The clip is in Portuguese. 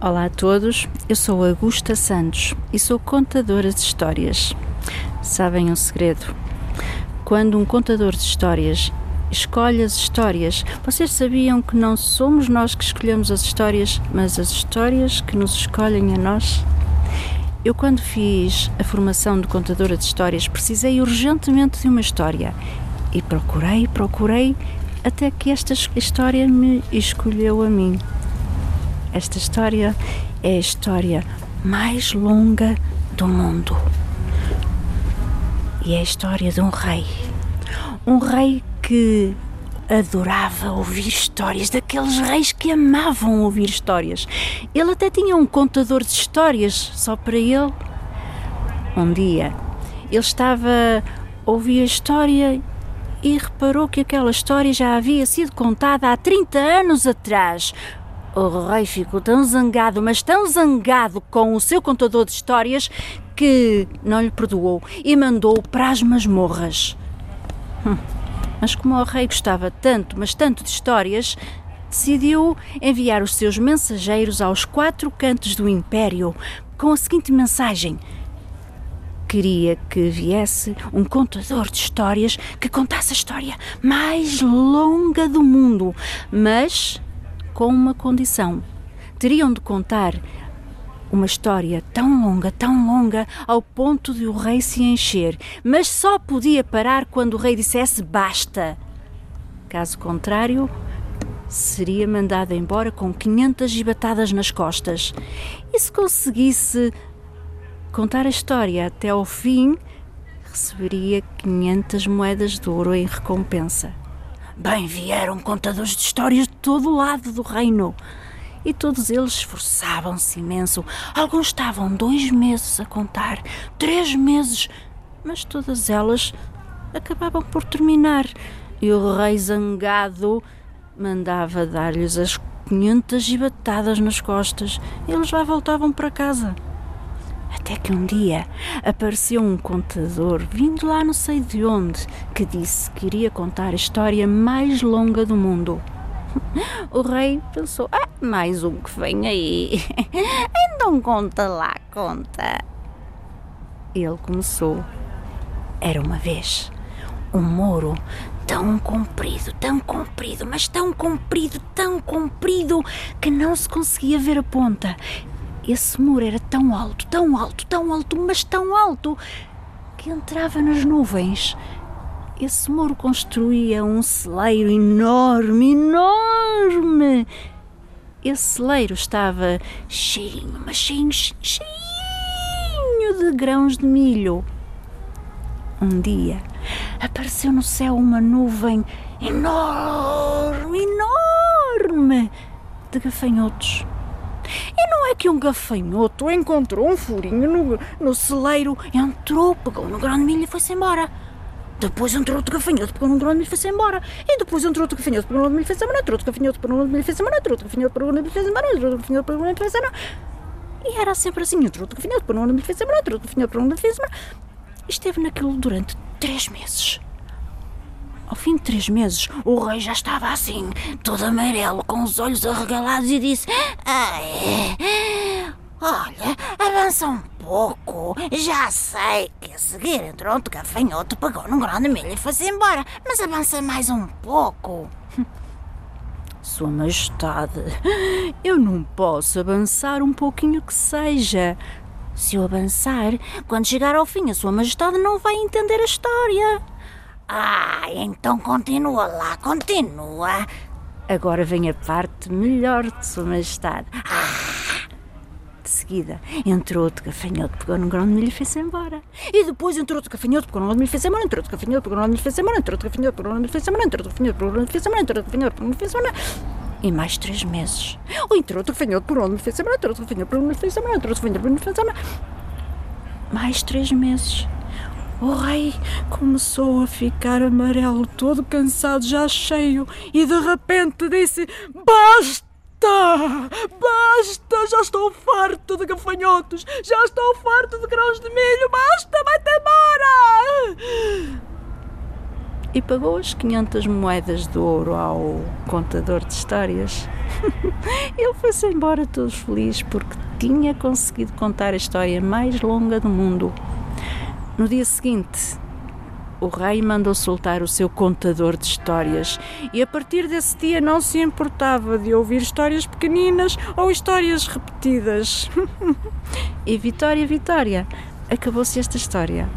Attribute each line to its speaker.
Speaker 1: Olá a todos, eu sou Augusta Santos e sou contadora de histórias. Sabem um segredo? Quando um contador de histórias escolhe as histórias, vocês sabiam que não somos nós que escolhemos as histórias, mas as histórias que nos escolhem a nós? Eu, quando fiz a formação de contadora de histórias, precisei urgentemente de uma história e procurei, procurei, até que esta história me escolheu a mim. Esta história é a história mais longa do mundo. E é a história de um rei. Um rei que adorava ouvir histórias, daqueles reis que amavam ouvir histórias. Ele até tinha um contador de histórias só para ele. Um dia, ele estava a ouvir a história e reparou que aquela história já havia sido contada há 30 anos atrás. O rei ficou tão zangado, mas tão zangado com o seu contador de histórias que não lhe perdoou e mandou-o para as masmorras. Hum. Mas como o rei gostava tanto, mas tanto de histórias, decidiu enviar os seus mensageiros aos quatro cantos do império com a seguinte mensagem: Queria que viesse um contador de histórias que contasse a história mais longa do mundo, mas com uma condição. Teriam de contar uma história tão longa, tão longa, ao ponto de o rei se encher, mas só podia parar quando o rei dissesse basta. Caso contrário, seria mandado embora com 500 gibatadas nas costas. E se conseguisse contar a história até ao fim, receberia 500 moedas de ouro em recompensa. Bem vieram contadores de histórias de todo o lado do reino e todos eles esforçavam-se imenso. Alguns estavam dois meses a contar, três meses, mas todas elas acabavam por terminar. E o rei zangado mandava dar-lhes as quinhentas gibatadas nas costas. Eles lá voltavam para casa. Até que um dia apareceu um contador, vindo lá não sei de onde, que disse que iria contar a história mais longa do mundo. O rei pensou: ah, mais um que vem aí. então conta lá, conta. Ele começou. Era uma vez um muro tão comprido, tão comprido, mas tão comprido, tão comprido que não se conseguia ver a ponta. Esse muro era tão alto, tão alto, tão alto, mas tão alto que entrava nas nuvens esse muro construía um celeiro enorme, enorme. Esse celeiro estava cheinho, mas cheinho de grãos de milho. Um dia apareceu no céu uma nuvem enorme, enorme de gafanhotos. E não é que um gafanhoto encontrou um furinho no, no celeiro, entrou, pegou no grão de milho e foi-se embora. Depois entrou outro gafanhoto, pegou num drone e milho foi-se embora. E depois entrou outro gafanhoto, pegou num milho e foi-se embora. Entrou outro gafanhoto, pegou num milho e foi-se embora. Entrou outro gafanhoto, pegou num milho e foi-se embora. Entrou outro gafanhoto, pegou num milho e foi-se embora. E era sempre assim. Entrou outro gafanhoto, pegou num milho e foi-se embora. Entrou outro gafanhoto, pegou num milho e foi-se embora. Esteve naquilo durante três meses. Ao fim de três meses, o rei já estava assim, todo amarelo, com os olhos arregalados, e disse: Olha, avança um pouco. Já sei que a seguir entrou outro gafanhoto, pegou num grande milho e foi-se embora. Mas avança mais um pouco. Sua Majestade, eu não posso avançar um pouquinho que seja. Se eu avançar, quando chegar ao fim, a Sua Majestade não vai entender a história. Ah, então continua lá, continua. Agora vem a parte melhor de Sua Majestade. Ah! de seguida entrou outro gafanhoto, pegou num grão de milho e fez-se embora. E depois entrou outro gafanhoto, pegou num grão de milho e fez-se embora. Entrou outro gafanhoto, pegou num grão de milho e fez-se embora. Entrou outro gafanhoto, pegou num grão de milho e fez-se embora. Entrou outro gafanhoto, pegou num grão de milho e fez-se embora. Entrou outro gafanhoto, pegou num grão de milho e fez-se embora. E mais três meses. Ou entrou outro gafanhoto, milho e fez-se embora. Entrou outro gafanhoto, pegou num grão de milho e fez-se embora. Entrou outro gafanhoto, pegou num grão de milho e fez-se embora. Mais três meses. O rei começou a ficar amarelo, todo cansado, já cheio, e de repente disse: Basta! Basta! Basta! Já estou farto de gafanhotos! Já estou farto de grãos de milho! Basta! Vai-te embora! e pagou as 500 moedas de ouro ao contador de histórias. Ele foi-se embora todo feliz porque tinha conseguido contar a história mais longa do mundo. No dia seguinte, o rei mandou soltar o seu contador de histórias e a partir desse dia não se importava de ouvir histórias pequeninas ou histórias repetidas. e Vitória, Vitória, acabou-se esta história.